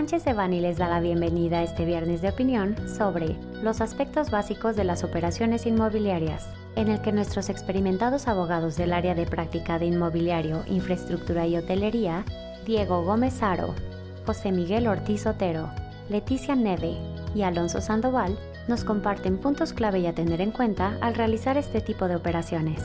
Sánchez Evani les da la bienvenida a este viernes de opinión sobre los aspectos básicos de las operaciones inmobiliarias, en el que nuestros experimentados abogados del área de práctica de inmobiliario, infraestructura y hotelería, Diego Gómez Aro, José Miguel Ortiz Otero, Leticia Neve y Alonso Sandoval, nos comparten puntos clave y a tener en cuenta al realizar este tipo de operaciones.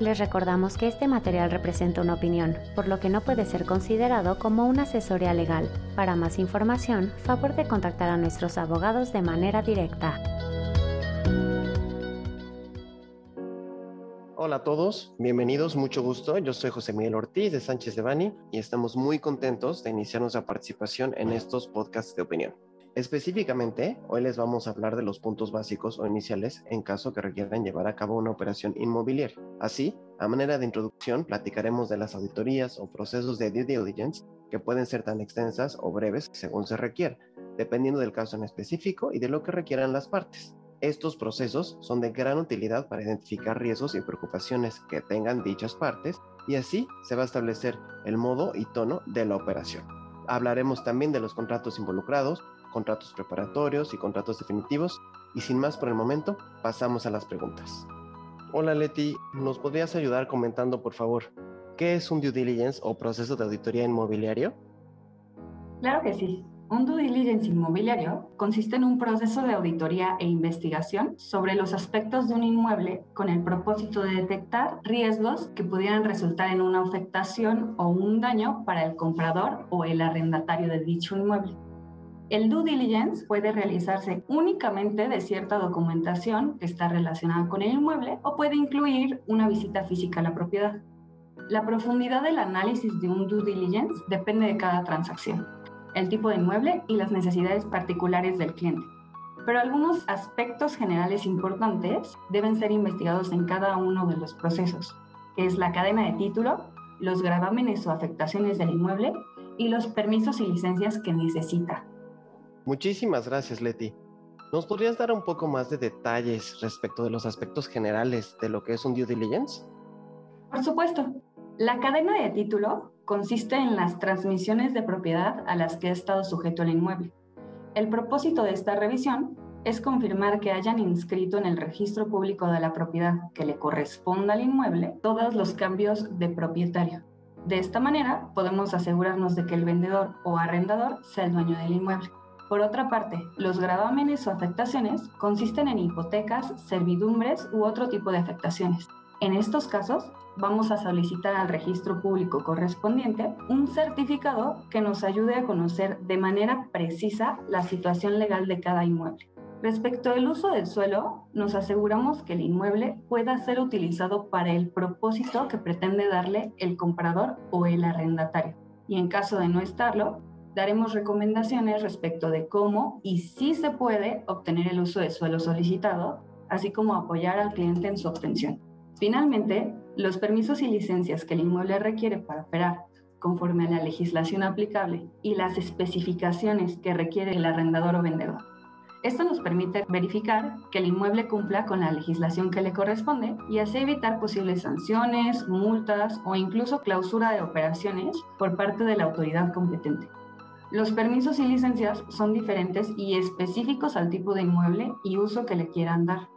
Les recordamos que este material representa una opinión, por lo que no puede ser considerado como una asesoría legal. Para más información, favor de contactar a nuestros abogados de manera directa. Hola a todos, bienvenidos, mucho gusto. Yo soy José Miguel Ortiz de Sánchez de Bani y estamos muy contentos de iniciar nuestra participación en estos podcasts de opinión. Específicamente, hoy les vamos a hablar de los puntos básicos o iniciales en caso que requieran llevar a cabo una operación inmobiliaria. Así, a manera de introducción, platicaremos de las auditorías o procesos de due diligence que pueden ser tan extensas o breves según se requiera, dependiendo del caso en específico y de lo que requieran las partes. Estos procesos son de gran utilidad para identificar riesgos y preocupaciones que tengan dichas partes y así se va a establecer el modo y tono de la operación. Hablaremos también de los contratos involucrados, contratos preparatorios y contratos definitivos. Y sin más por el momento, pasamos a las preguntas. Hola Leti, ¿nos podrías ayudar comentando por favor qué es un due diligence o proceso de auditoría inmobiliario? Claro que sí. Un due diligence inmobiliario consiste en un proceso de auditoría e investigación sobre los aspectos de un inmueble con el propósito de detectar riesgos que pudieran resultar en una afectación o un daño para el comprador o el arrendatario de dicho inmueble. El due diligence puede realizarse únicamente de cierta documentación que está relacionada con el inmueble o puede incluir una visita física a la propiedad. La profundidad del análisis de un due diligence depende de cada transacción, el tipo de inmueble y las necesidades particulares del cliente. Pero algunos aspectos generales importantes deben ser investigados en cada uno de los procesos, que es la cadena de título, los gravámenes o afectaciones del inmueble y los permisos y licencias que necesita. Muchísimas gracias, Leti. ¿Nos podrías dar un poco más de detalles respecto de los aspectos generales de lo que es un due diligence? Por supuesto. La cadena de título consiste en las transmisiones de propiedad a las que ha estado sujeto el inmueble. El propósito de esta revisión es confirmar que hayan inscrito en el registro público de la propiedad que le corresponda al inmueble todos los cambios de propietario. De esta manera podemos asegurarnos de que el vendedor o arrendador sea el dueño del inmueble. Por otra parte, los gravámenes o afectaciones consisten en hipotecas, servidumbres u otro tipo de afectaciones. En estos casos, vamos a solicitar al registro público correspondiente un certificado que nos ayude a conocer de manera precisa la situación legal de cada inmueble. Respecto al uso del suelo, nos aseguramos que el inmueble pueda ser utilizado para el propósito que pretende darle el comprador o el arrendatario. Y en caso de no estarlo, daremos recomendaciones respecto de cómo y si se puede obtener el uso de suelo solicitado, así como apoyar al cliente en su obtención. Finalmente, los permisos y licencias que el inmueble requiere para operar conforme a la legislación aplicable y las especificaciones que requiere el arrendador o vendedor. Esto nos permite verificar que el inmueble cumpla con la legislación que le corresponde y así evitar posibles sanciones, multas o incluso clausura de operaciones por parte de la autoridad competente. Los permisos y licencias son diferentes y específicos al tipo de inmueble y uso que le quieran dar,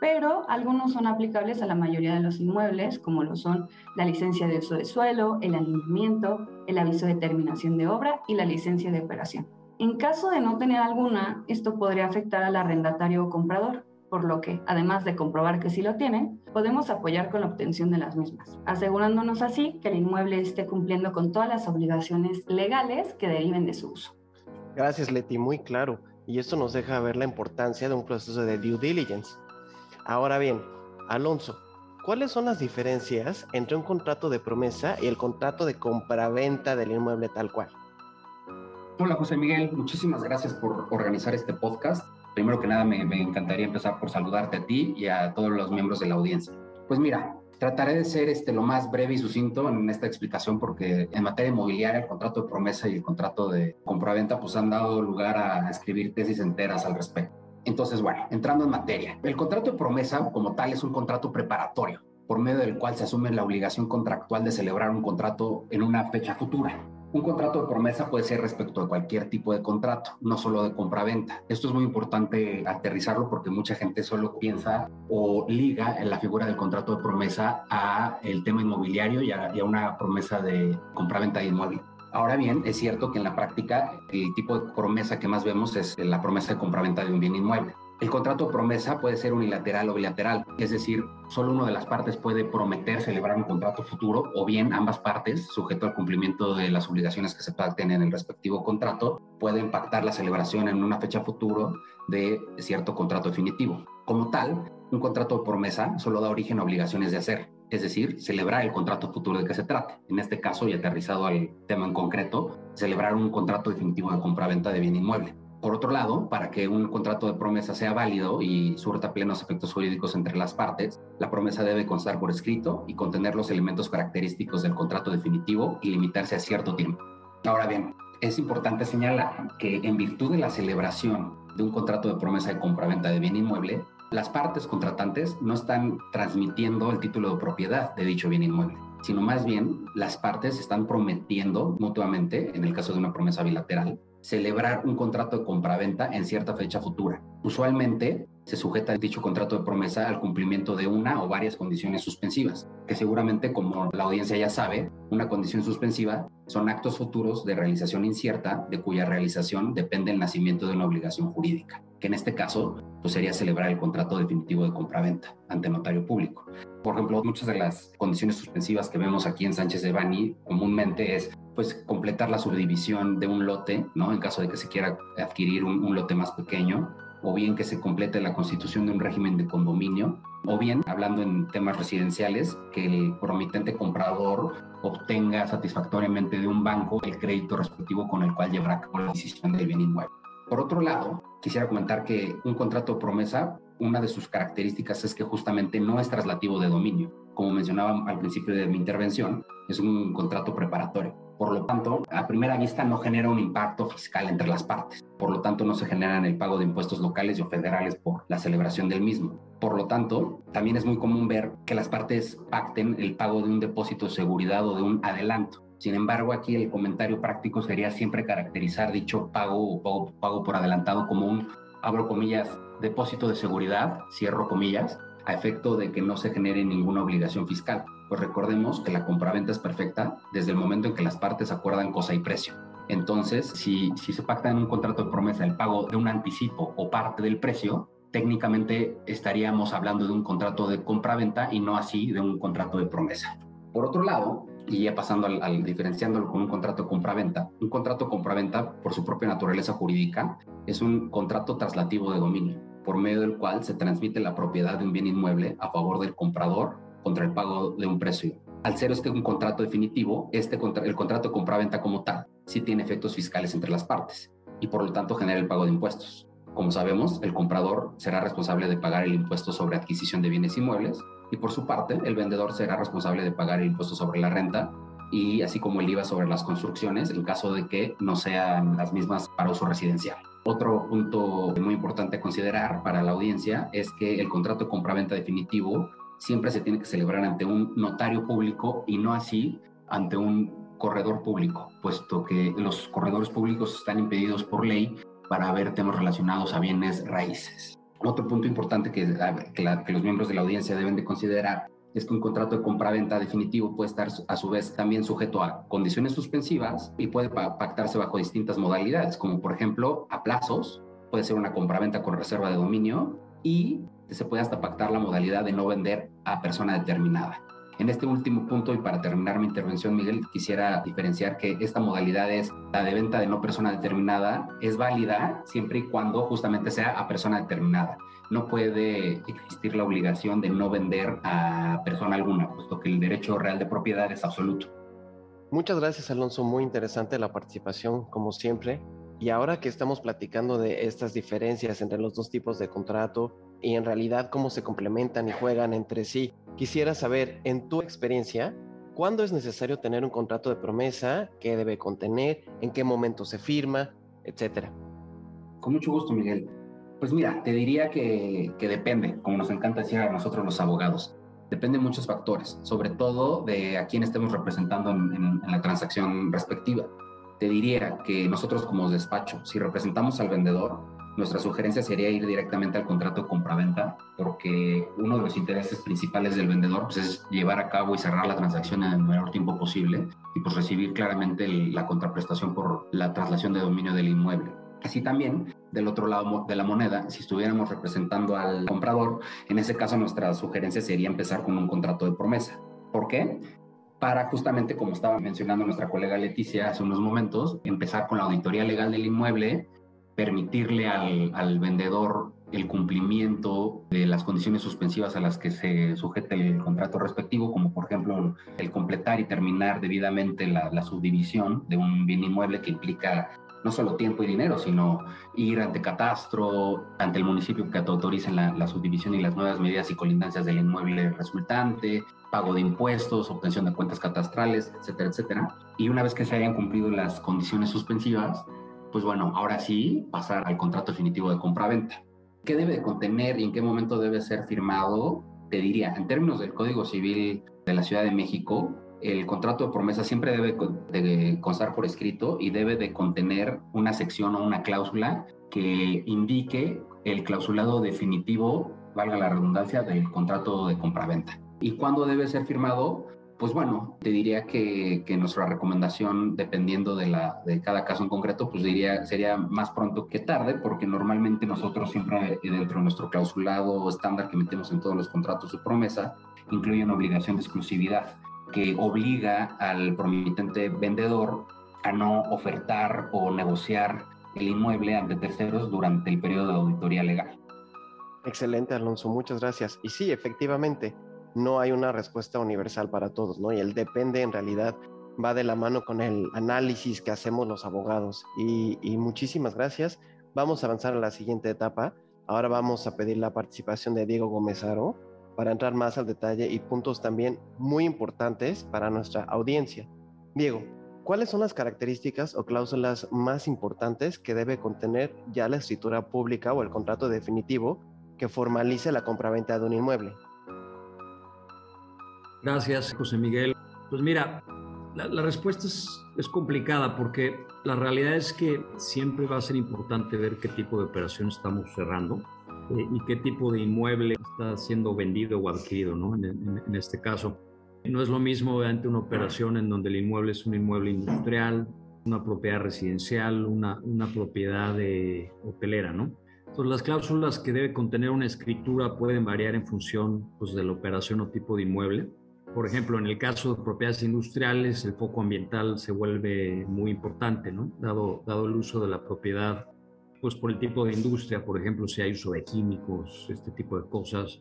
pero algunos son aplicables a la mayoría de los inmuebles, como lo son la licencia de uso de suelo, el alineamiento, el aviso de terminación de obra y la licencia de operación. En caso de no tener alguna, esto podría afectar al arrendatario o comprador, por lo que, además de comprobar que sí lo tienen, podemos apoyar con la obtención de las mismas, asegurándonos así que el inmueble esté cumpliendo con todas las obligaciones legales que deriven de su uso. Gracias, Leti, muy claro. Y esto nos deja ver la importancia de un proceso de due diligence. Ahora bien, Alonso, ¿cuáles son las diferencias entre un contrato de promesa y el contrato de compraventa del inmueble tal cual? Hola José Miguel, muchísimas gracias por organizar este podcast primero que nada me, encantaría empezar por saludarte a ti y a todos los miembros de la audiencia. Pues mira, trataré de ser este, lo más breve y sucinto en esta explicación porque en materia inmobiliaria el contrato de promesa y el contrato de compraventa pues han dado lugar a escribir tesis enteras al respecto. Entonces, bueno, entrando en materia, el contrato de promesa como tal es un contrato preparatorio por medio del cual se asume la obligación contractual de celebrar un contrato en una fecha futura. Un contrato de promesa puede ser respecto a cualquier tipo de contrato, no solo de compra-venta. Esto es muy importante aterrizarlo porque mucha gente solo piensa o liga en la figura del contrato de promesa a el tema inmobiliario y a, y una promesa de compra-venta de inmueble. Ahora bien, es cierto que en la práctica el tipo de promesa que más vemos es la promesa de compra-venta de un bien inmueble. El contrato promesa puede ser unilateral o bilateral, es decir, solo una de las partes puede prometer celebrar un contrato futuro o bien ambas partes, sujeto al cumplimiento de las obligaciones que se pacten en el respectivo contrato, pueden pactar la celebración en una fecha futuro de cierto contrato definitivo. Como tal, un contrato promesa solo da origen a obligaciones de hacer, es decir, celebrar el contrato futuro de que se trate. En este caso, y aterrizado al tema en concreto, celebrar un contrato definitivo de compra-venta de bien inmueble. Por otro lado, para que un contrato de promesa sea válido y surta plenos efectos jurídicos entre las partes, la promesa debe constar por escrito y contener los elementos característicos del contrato definitivo y limitarse a cierto tiempo. Ahora bien, es importante señalar que en virtud de la celebración de un contrato de promesa de compraventa de bien inmueble, las partes contratantes no están transmitiendo el título de propiedad de dicho bien inmueble, sino más bien las partes están prometiendo mutuamente, en el caso de una promesa bilateral, celebrar un contrato de compraventa en cierta fecha futura. Usualmente se sujeta dicho contrato de promesa al cumplimiento de una o varias condiciones suspensivas, que seguramente, como la audiencia ya sabe, una condición suspensiva son actos futuros de realización incierta de cuya realización depende el nacimiento de una obligación jurídica, que en este caso pues sería celebrar el contrato definitivo de compraventa ante notario público. Por ejemplo, muchas de las condiciones suspensivas que vemos aquí en Sánchez de Bani comúnmente es pues completar la subdivisión de un lote, ¿no? En caso de que se quiera adquirir un, un lote más pequeño, o bien que se complete la constitución de un régimen de condominio, o bien, hablando en temas residenciales, que el promitente comprador obtenga satisfactoriamente de un banco el crédito respectivo con el cual llevará a cabo la adquisición del bien inmueble. Por otro lado, quisiera comentar que un contrato promesa, una de sus características es que justamente no es traslativo de dominio. Como mencionaba al principio de mi intervención, es un contrato preparatorio. Por lo tanto, a primera vista no genera un impacto fiscal entre las partes. Por lo tanto, no se genera el pago de impuestos locales o federales por la celebración del mismo. Por lo tanto, también es muy común ver que las partes pacten el pago de un depósito de seguridad o de un adelanto. Sin embargo, aquí el comentario práctico sería siempre caracterizar dicho pago o pago por adelantado como un, abro comillas, depósito de seguridad, cierro comillas, a efecto de que no se genere ninguna obligación fiscal. Pues recordemos que la compraventa es perfecta desde el momento en que las partes acuerdan cosa y precio. Entonces, si, se pacta en un contrato de promesa el pago de un anticipo o parte del precio, técnicamente estaríamos hablando de un contrato de compraventa y no así de un contrato de promesa. Por otro lado, y ya pasando al, al, diferenciándolo con un contrato de compraventa, un contrato de compraventa por su propia naturaleza jurídica es un contrato traslativo de dominio por medio del cual se transmite la propiedad de un bien inmueble a favor del comprador contra el pago de un precio. Al ser este un contrato definitivo, este, el contrato de compraventa como tal sí tiene efectos fiscales entre las partes y por lo tanto genera el pago de impuestos. Como sabemos, el comprador será responsable de pagar el impuesto sobre adquisición de bienes inmuebles y por su parte, el vendedor será responsable de pagar el impuesto sobre la renta y así como el IVA sobre las construcciones en caso de que no sean las mismas para uso residencial. Otro punto muy importante a considerar para la audiencia es que el contrato de compraventa definitivo siempre se tiene que celebrar ante un notario público y no así ante un corredor público, puesto que los corredores públicos están impedidos por ley para ver temas relacionados a bienes raíces. Otro punto importante que, que, los miembros de la audiencia deben de considerar es que un contrato de compraventa definitivo puede estar a su vez también sujeto a condiciones suspensivas y puede pactarse bajo distintas modalidades, como por ejemplo a plazos, puede ser una compraventa con reserva de dominio y se puede hasta pactar la modalidad de no vender a persona determinada. En este último punto y para terminar mi intervención, Miguel, quisiera diferenciar que esta modalidad es la de venta de no persona determinada, es válida siempre y cuando justamente sea a persona determinada. No puede existir la obligación de no vender a persona alguna, puesto que el derecho real de propiedad es absoluto. Muchas gracias, Alonso. Muy interesante la participación, como siempre. Y ahora que estamos platicando de estas diferencias entre los dos tipos de contrato y en realidad cómo se complementan y juegan entre sí, quisiera saber, en tu experiencia, ¿cuándo es necesario tener un contrato de promesa? ¿Qué debe contener? ¿En qué momento se firma? Etcétera. Con mucho gusto, Miguel. Pues mira, te diría que, que depende, como nos encanta decir a nosotros los abogados. Depende de muchos factores, sobre todo de a quién estemos representando en, la transacción respectiva. Te diría que nosotros como despacho, si representamos al vendedor, nuestra sugerencia sería ir directamente al contrato compraventa, porque uno de los intereses principales del vendedor pues, es llevar a cabo y cerrar la transacción en el menor tiempo posible y pues recibir claramente la contraprestación por la traslación de dominio del inmueble. Así también, del otro lado de la moneda, si estuviéramos representando al comprador, en ese caso nuestra sugerencia sería empezar con un contrato de promesa. ¿Por qué? Para justamente, como estaba mencionando nuestra colega Leticia hace unos momentos, empezar con la auditoría legal del inmueble, permitirle al, al vendedor el cumplimiento de las condiciones suspensivas a las que se sujeta el contrato respectivo, como por ejemplo el completar y terminar debidamente la, la subdivisión de un bien inmueble que implica no solo tiempo y dinero, sino ir ante catastro, ante el municipio que te autorice la, subdivisión y las nuevas medidas y colindancias del inmueble resultante, pago de impuestos, obtención de cuentas catastrales, etcétera, etcétera. Y una vez que se hayan cumplido las condiciones suspensivas, pues bueno, ahora sí pasar al contrato definitivo de compra-venta. ¿Qué debe contener y en qué momento debe ser firmado? Te diría, en términos del Código Civil de la Ciudad de México, el contrato de promesa siempre debe de constar por escrito y debe de contener una sección o una cláusula que indique el clausulado definitivo, valga la redundancia, del contrato de compraventa. ¿Y cuándo debe ser firmado? Pues bueno, te diría que, nuestra recomendación, dependiendo de, la, de cada caso en concreto, pues diría sería más pronto que tarde, porque normalmente nosotros siempre dentro de nuestro clausulado estándar que metemos en todos los contratos de promesa, incluye una obligación de exclusividad que obliga al promitente vendedor a no ofertar o negociar el inmueble ante terceros durante el periodo de auditoría legal. Excelente, Alonso, muchas gracias. Y sí, efectivamente, no hay una respuesta universal para todos, ¿no? Y el depende en realidad va de la mano con el análisis que hacemos los abogados. Y, muchísimas gracias. Vamos a avanzar a la siguiente etapa. Ahora vamos a pedir la participación de Diego Gómez Aro, para entrar más al detalle y puntos también muy importantes para nuestra audiencia. Diego, ¿cuáles son las características o cláusulas más importantes que debe contener ya la escritura pública o el contrato definitivo que formalice la compraventa de un inmueble? Gracias, José Miguel. Pues mira, la, respuesta es, es, complicada porque la realidad es que siempre va a ser importante ver qué tipo de operación estamos cerrando eh, y qué tipo de inmueble está siendo vendido o adquirido, ¿no? En, este caso. No es lo mismo ante una operación en donde el inmueble es un inmueble industrial, una propiedad residencial, una, una propiedad de hotelera, ¿no? Entonces, las cláusulas que debe contener una escritura pueden variar en función pues, de la operación o tipo de inmueble. Por ejemplo, en el caso de propiedades industriales, el foco ambiental se vuelve muy importante, ¿no? Dado, dado el uso de la propiedad pues por el tipo de industria, por ejemplo, si hay uso de químicos, este tipo de cosas.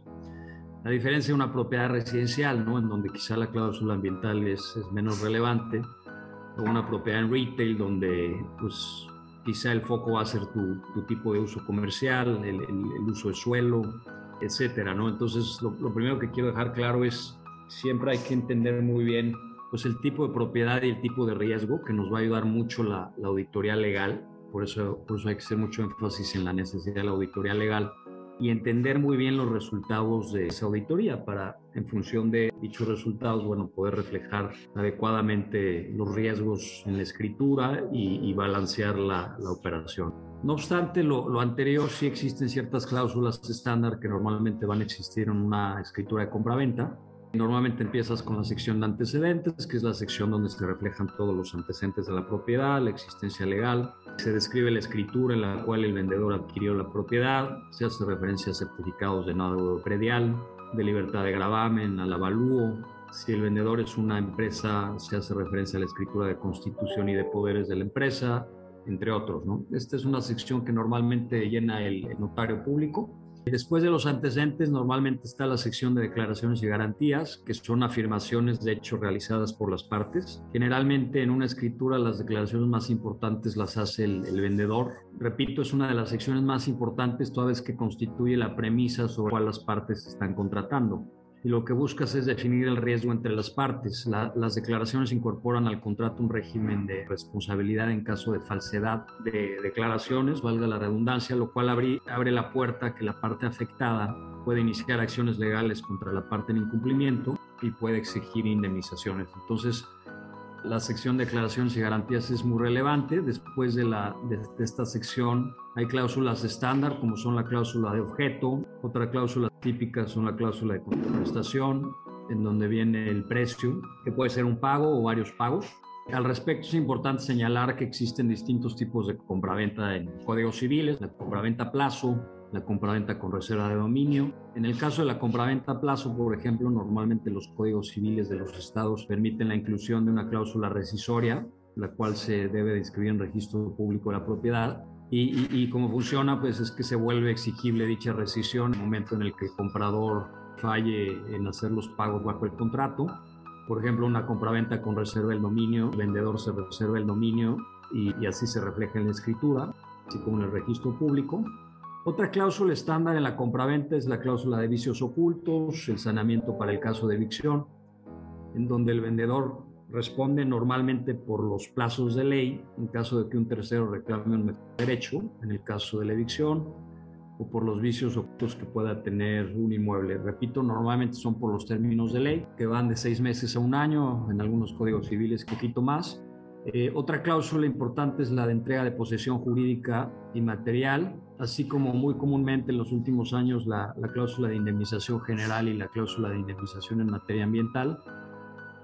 La diferencia de una propiedad residencial, ¿no? En donde quizá la cláusula ambiental es, es menos relevante, o una propiedad en retail, donde pues quizá el foco va a ser tu, tu tipo de uso comercial, el, el, uso de suelo, etcétera, ¿no? Entonces, lo, lo, primero que quiero dejar claro es, siempre hay que entender muy bien pues el tipo de propiedad y el tipo de riesgo, que nos va a ayudar mucho la, auditoría legal, por eso, por eso hay que hacer mucho énfasis en la necesidad de la auditoría legal y entender muy bien los resultados de esa auditoría para, en función de dichos resultados, bueno, poder reflejar adecuadamente los riesgos en la escritura y, balancear la, operación. No obstante, lo, lo, anterior sí existen ciertas cláusulas estándar que normalmente van a existir en una escritura de compraventa Normalmente empiezas con la sección de antecedentes, que es la sección donde se reflejan todos los antecedentes de la propiedad, la existencia legal. Se describe la escritura en la cual el vendedor adquirió la propiedad, se hace referencia a certificados de no predial, de libertad de gravamen, al avalúo. Si el vendedor es una empresa, se hace referencia a la escritura de constitución y de poderes de la empresa, entre otros. ¿no? Esta es una sección que normalmente llena el notario público Después de los antecedentes, normalmente está la sección de declaraciones y garantías, que son afirmaciones de hechos realizadas por las partes. Generalmente en una escritura las declaraciones más importantes las hace el, el vendedor. Repito, es una de las secciones más importantes toda vez que constituye la premisa sobre cuál las partes están contratando. Y lo que buscas es definir el riesgo entre las partes. las declaraciones incorporan al contrato un régimen de responsabilidad en caso de falsedad de declaraciones, valga la redundancia, lo cual abre, abre la puerta a que la parte afectada puede iniciar acciones legales contra la parte en incumplimiento y puede exigir indemnizaciones. Entonces, la sección de declaraciones y garantías es muy relevante. Después de, la, de, esta sección hay cláusulas estándar como son la cláusula de objeto, otra cláusula típica son la cláusula de contraprestación, en donde viene el precio, que puede ser un pago o varios pagos. Al respecto es importante señalar que existen distintos tipos de compraventa en códigos civiles, la compraventa a plazo, la compraventa con reserva de dominio. En el caso de la compraventa a plazo, por ejemplo, normalmente los códigos civiles de los estados permiten la inclusión de una cláusula rescisoria, la cual se debe de inscribir en registro público de la propiedad. Y, y, cómo funciona, pues es que se vuelve exigible dicha rescisión en el momento en el que el comprador falle en hacer los pagos bajo el contrato. Por ejemplo, una compraventa con reserva del dominio, el vendedor se reserva el dominio y, y así se refleja en la escritura, así como en el registro público. Otra cláusula estándar en la compraventa es la cláusula de vicios ocultos, el saneamiento para el caso de evicción, en donde el vendedor responde normalmente por los plazos de ley en caso de que un tercero reclame un derecho, en el caso de la evicción, o por los vicios ocultos que pueda tener un inmueble. Repito, normalmente son por los términos de ley, que van de seis meses a un año, en algunos códigos civiles poquito más. Eh, otra cláusula importante es la de entrega de posesión jurídica y material, así como muy comúnmente en los últimos años la, cláusula de indemnización general y la cláusula de indemnización en materia ambiental,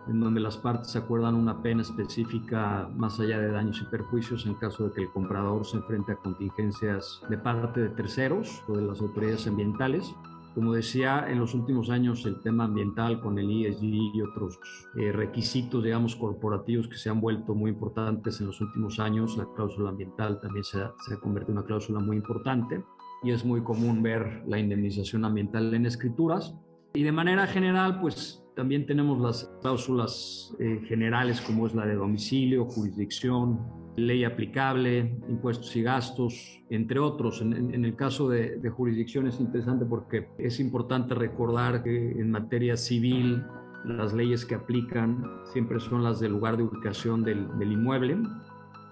en donde las partes acuerdan una pena específica más allá de daños y perjuicios en caso de que el comprador se enfrente a contingencias de parte de terceros o de las autoridades ambientales. Como decía, en los últimos años el tema ambiental con el ESG y otros eh, requisitos, digamos, corporativos que se han vuelto muy importantes en los últimos años, la cláusula ambiental también se se ha convertido en una cláusula muy importante y es muy común ver la indemnización ambiental en escrituras. Y de manera general, pues también tenemos las cláusulas eh, generales como es la de domicilio, jurisdicción, ley aplicable, impuestos y gastos, entre otros. En, el caso de, jurisdicción es interesante porque es importante recordar que en materia civil las leyes que aplican siempre son las del lugar de ubicación del, inmueble.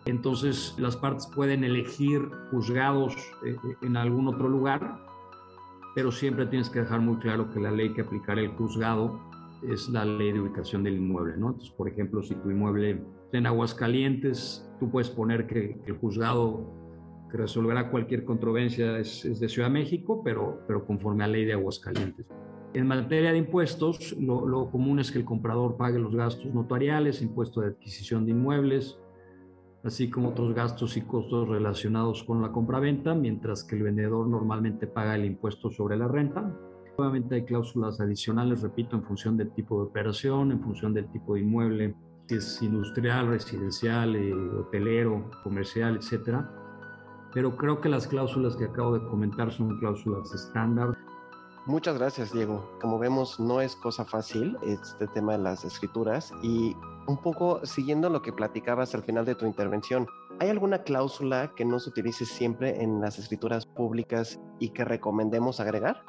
Entonces las partes pueden elegir juzgados eh, en algún otro lugar, pero siempre tienes que dejar muy claro que la ley que aplicará el juzgado es la ley de ubicación del inmueble. ¿no? Entonces, por ejemplo, si tu inmueble en Aguascalientes, tú puedes poner que, el juzgado que resolverá cualquier controversia es, de Ciudad de México, pero, pero conforme a ley de Aguascalientes. En materia de impuestos, lo, común es que el comprador pague los gastos notariales, impuesto de adquisición de inmuebles, así como otros gastos y costos relacionados con la compraventa, mientras que el vendedor normalmente paga el impuesto sobre la renta. Obviamente hay cláusulas adicionales, repito, en función del tipo de operación, en función del tipo de inmueble, es industrial, residencial, eh, hotelero, comercial, etcétera. Pero creo que las cláusulas que acabo de comentar son cláusulas estándar. Muchas gracias, Diego. Como vemos, no es cosa fácil este tema de las escrituras y un poco siguiendo lo que platicabas al final de tu intervención, ¿hay alguna cláusula que no se utilice siempre en las escrituras públicas y que recomendemos agregar?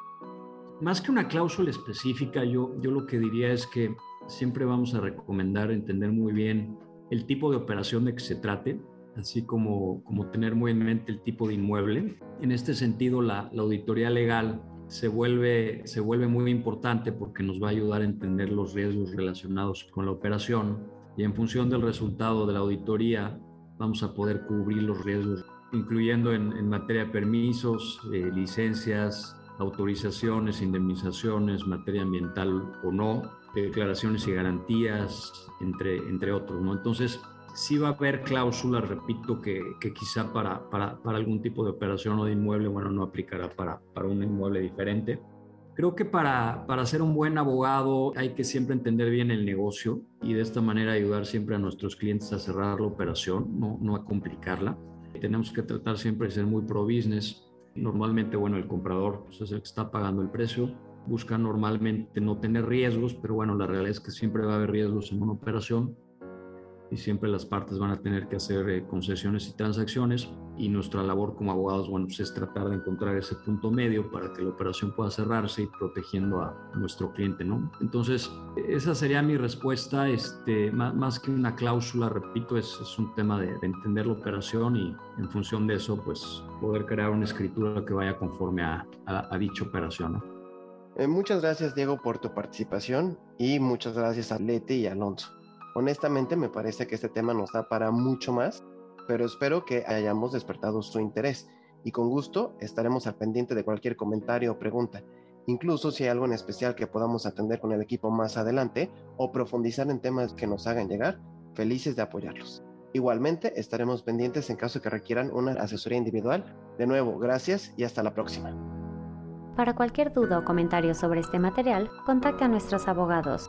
Más que una cláusula específica, yo, yo lo que diría es que siempre vamos a recomendar entender muy bien el tipo de operación de que se trate, así como, como tener muy en mente el tipo de inmueble. En este sentido, la, auditoría legal se vuelve, se vuelve muy importante porque nos va a ayudar a entender los riesgos relacionados con la operación y en función del resultado de la auditoría vamos a poder cubrir los riesgos, incluyendo en, materia de permisos, eh, licencias, autorizaciones, indemnizaciones, materia ambiental o no, declaraciones y garantías, entre, entre otros, ¿no? Entonces, sí va a haber cláusulas, repito, que, que quizá para, para, para, algún tipo de operación o de inmueble, bueno, no aplicará para, para un inmueble diferente. Creo que para, para ser un buen abogado hay que siempre entender bien el negocio y de esta manera ayudar siempre a nuestros clientes a cerrar la operación, no, no a complicarla. Tenemos que tratar siempre de ser muy pro business. Normalmente, bueno, el comprador pues, es el que está pagando el precio busca normalmente no tener riesgos, pero bueno, la realidad es que siempre va a haber riesgos en una operación. Y siempre las partes van a tener que hacer eh, concesiones y transacciones y nuestra labor como abogados, bueno, pues es tratar de encontrar ese punto medio para que la operación pueda cerrarse y protegiendo a, nuestro cliente, ¿no? Entonces, esa sería mi respuesta, este, más, que una cláusula, repito, es, un tema de, entender la operación y en función de eso, pues poder crear una escritura que vaya conforme a, a, dicha operación, ¿no? Eh, muchas gracias, Diego, por tu participación y muchas gracias a Leti y Alonso. Honestamente, me parece que este tema nos da para mucho más pero espero que hayamos despertado su interés y con gusto estaremos al pendiente de cualquier comentario o pregunta, incluso si hay algo en especial que podamos atender con el equipo más adelante o profundizar en temas que nos hagan llegar, felices de apoyarlos. Igualmente, estaremos pendientes en caso que requieran una asesoría individual. De nuevo, gracias y hasta la próxima. Para cualquier duda o comentario sobre este material, contacte a nuestros abogados.